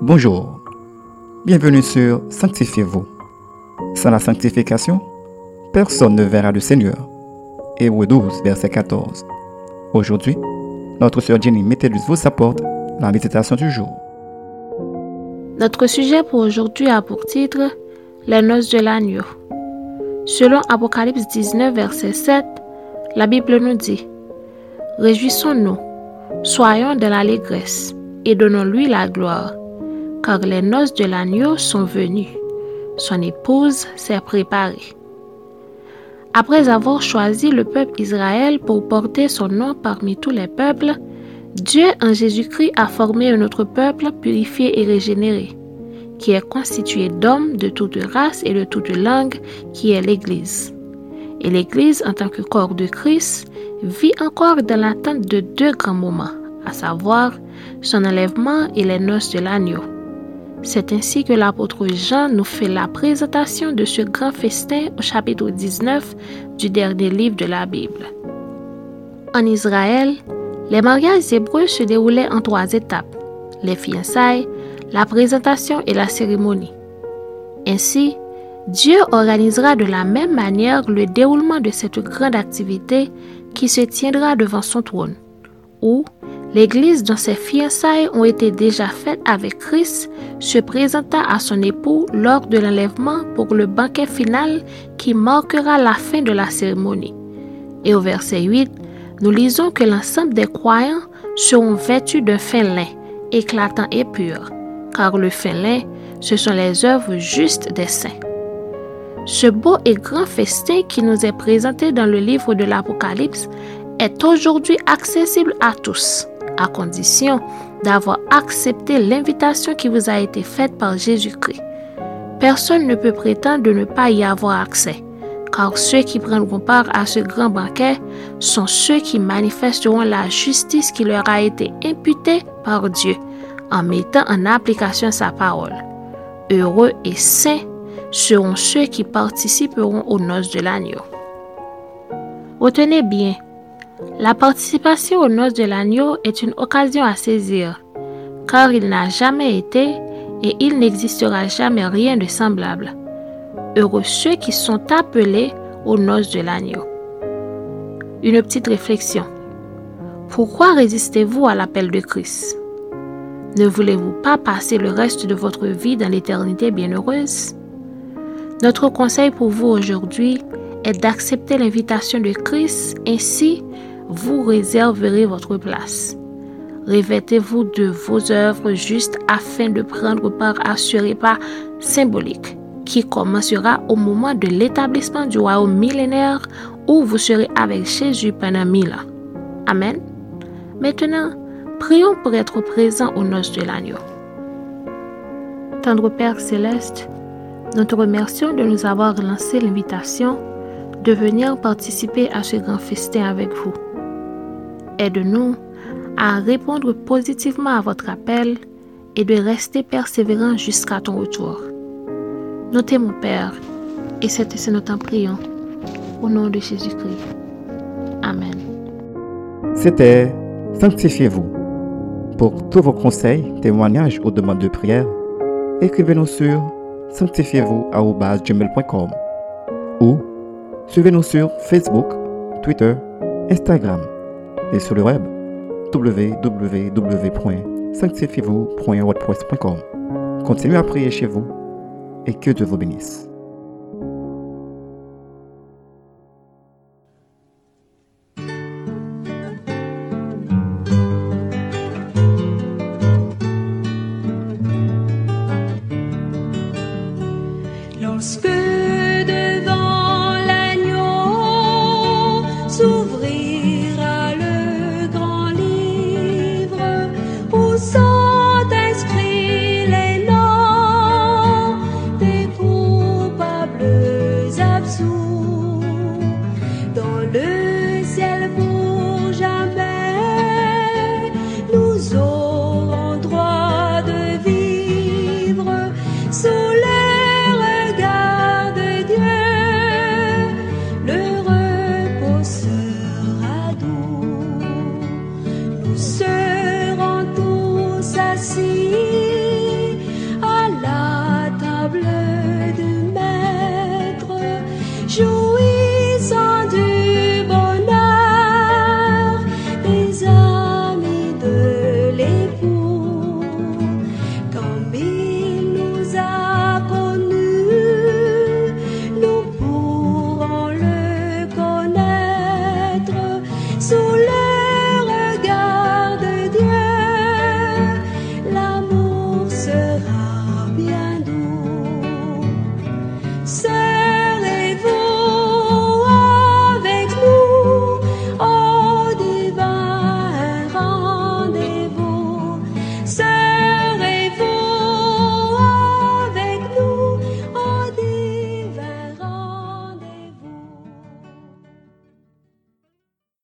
Bonjour, bienvenue sur Sanctifiez-vous. Sans la sanctification, personne ne verra le Seigneur. Hébreu 12, verset 14. Aujourd'hui, notre sœur Jenny Métellus vous apporte la méditation du jour. Notre sujet pour aujourd'hui a pour titre Les noces de l'agneau. Selon Apocalypse 19, verset 7, la Bible nous dit Réjouissons-nous, soyons de l'allégresse et donnons-lui la gloire, car les noces de l'agneau sont venues, son épouse s'est préparée. Après avoir choisi le peuple Israël pour porter son nom parmi tous les peuples, Dieu en Jésus-Christ a formé un autre peuple purifié et régénéré qui est constitué d'hommes de toute race et de toute langue, qui est l'Église. Et l'Église, en tant que corps de Christ, vit encore dans l'attente de deux grands moments, à savoir son enlèvement et les noces de l'agneau. C'est ainsi que l'apôtre Jean nous fait la présentation de ce grand festin au chapitre 19 du dernier livre de la Bible. En Israël, les mariages hébreux se déroulaient en trois étapes. Les fiançailles, la présentation et la cérémonie. Ainsi, Dieu organisera de la même manière le déroulement de cette grande activité qui se tiendra devant son trône, où l'Église dont ses fiançailles ont été déjà faites avec Christ se présenta à son époux lors de l'enlèvement pour le banquet final qui marquera la fin de la cérémonie. Et au verset 8, nous lisons que l'ensemble des croyants seront vêtus d'un fin lin, éclatant et pur, car le fin ce sont les œuvres justes des saints. Ce beau et grand festin qui nous est présenté dans le livre de l'Apocalypse est aujourd'hui accessible à tous, à condition d'avoir accepté l'invitation qui vous a été faite par Jésus-Christ. Personne ne peut prétendre de ne pas y avoir accès, car ceux qui prendront part à ce grand banquet sont ceux qui manifesteront la justice qui leur a été imputée par Dieu en mettant en application sa parole. Heureux et saints seront ceux qui participeront aux noces de l'agneau. Retenez bien, la participation aux noces de l'agneau est une occasion à saisir, car il n'a jamais été et il n'existera jamais rien de semblable. Heureux ceux qui sont appelés aux noces de l'agneau. Une petite réflexion. Pourquoi résistez-vous à l'appel de Christ? Ne voulez-vous pas passer le reste de votre vie dans l'éternité bienheureuse? Notre conseil pour vous aujourd'hui est d'accepter l'invitation de Christ, ainsi vous réserverez votre place. Revêtez-vous de vos œuvres justes afin de prendre part à ce repas symbolique qui commencera au moment de l'établissement du royaume millénaire où vous serez avec Jésus pendant mille. Amen. Maintenant, Prions pour être présents aux noces de l'agneau. Tendre Père céleste, nous te remercions de nous avoir lancé l'invitation de venir participer à ce grand festin avec vous. Aide-nous à répondre positivement à votre appel et de rester persévérants jusqu'à ton retour. Nous t'aimons, Père, et c'est ce que nous t'en prions. Au nom de Jésus-Christ. Amen. C'était Sanctifiez-vous pour tous vos conseils, témoignages ou demandes de prière, écrivez-nous sur sanctifiez-vous.com ou suivez-nous sur Facebook, Twitter, Instagram et sur le web www.sanctifiez-vous.wordpress.com. Continuez à prier chez vous et que Dieu vous bénisse. 你。say